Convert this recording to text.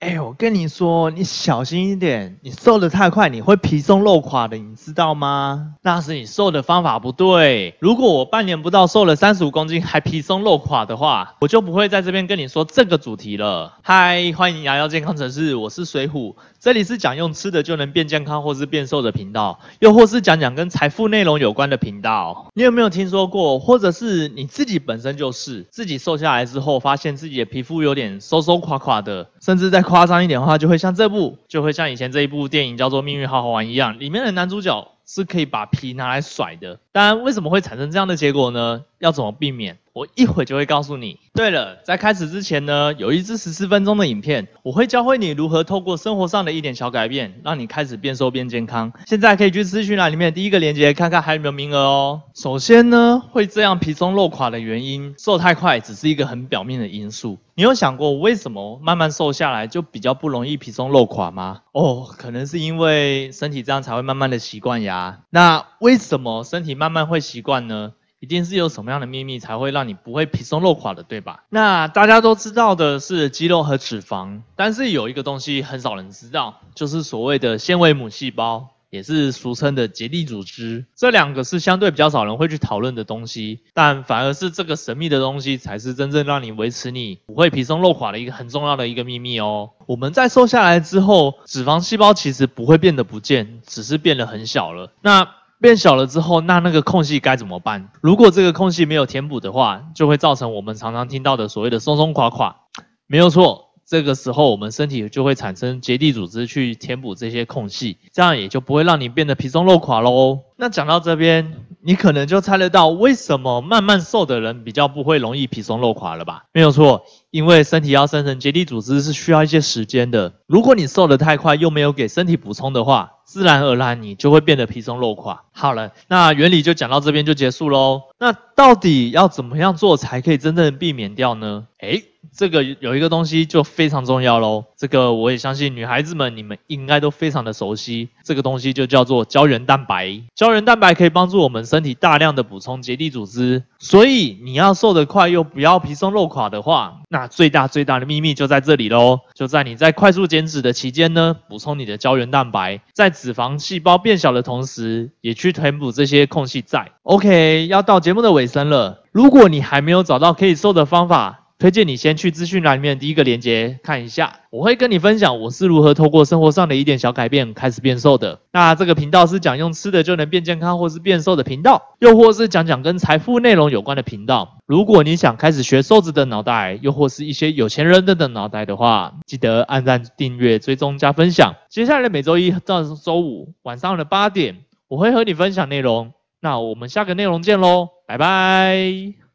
哎，我跟你说，你小心一点，你瘦的太快，你会皮松肉垮的，你知道吗？那是你瘦的方法不对。如果我半年不到瘦了三十五公斤还皮松肉垮的话，我就不会在这边跟你说这个主题了。嗨，欢迎牙药健康城市，我是水虎，这里是讲用吃的就能变健康或是变瘦的频道，又或是讲讲跟财富内容有关的频道。你有没有听说过，或者是你自己本身就是自己瘦下来之后，发现自己的皮肤有点松松垮垮的，甚至在夸张一点的话，就会像这部，就会像以前这一部电影叫做《命运好好玩》一样，里面的男主角是可以把皮拿来甩的。当然，为什么会产生这样的结果呢？要怎么避免？我一会就会告诉你。对了，在开始之前呢，有一支十四分钟的影片，我会教会你如何透过生活上的一点小改变，让你开始变瘦变健康。现在可以去资讯栏里面第一个链接看看还有没有名额哦。首先呢，会这样皮松肉垮的原因，瘦太快只是一个很表面的因素。你有想过为什么慢慢瘦下来就比较不容易皮松肉垮吗？哦，可能是因为身体这样才会慢慢的习惯呀。那为什么身体慢慢会习惯呢？一定是有什么样的秘密才会让你不会皮松肉垮的，对吧？那大家都知道的是肌肉和脂肪，但是有一个东西很少人知道，就是所谓的纤维母细胞，也是俗称的结缔组织。这两个是相对比较少人会去讨论的东西，但反而是这个神秘的东西才是真正让你维持你不会皮松肉垮的一个很重要的一个秘密哦。我们在瘦下来之后，脂肪细胞其实不会变得不见，只是变得很小了。那变小了之后，那那个空隙该怎么办？如果这个空隙没有填补的话，就会造成我们常常听到的所谓的松松垮垮。没有错，这个时候我们身体就会产生结缔组织去填补这些空隙，这样也就不会让你变得皮松肉垮喽。那讲到这边，你可能就猜得到为什么慢慢瘦的人比较不会容易皮松肉垮了吧？没有错，因为身体要生成结缔组织是需要一些时间的。如果你瘦得太快，又没有给身体补充的话，自然而然，你就会变得皮松肉垮。好了，那原理就讲到这边就结束喽。那到底要怎么样做才可以真正避免掉呢？诶，这个有一个东西就非常重要喽。这个我也相信女孩子们你们应该都非常的熟悉。这个东西就叫做胶原蛋白。胶原蛋白可以帮助我们身体大量的补充结缔组织。所以你要瘦得快又不要皮松肉垮的话，那最大最大的秘密就在这里喽。就在你在快速减脂的期间呢，补充你的胶原蛋白，在脂肪细胞变小的同时，也去填补这些空隙在。OK，要到节目的尾声了。如果你还没有找到可以瘦的方法，推荐你先去资讯栏里面第一个链接看一下，我会跟你分享我是如何透过生活上的一点小改变开始变瘦的。那这个频道是讲用吃的就能变健康或是变瘦的频道，又或是讲讲跟财富内容有关的频道。如果你想开始学瘦子的脑袋，又或是一些有钱人的的脑袋的话，记得按赞、订阅、追踪、加分享。接下来的每周一到周五晚上的八点，我会和你分享内容。那我们下个内容见喽，拜拜。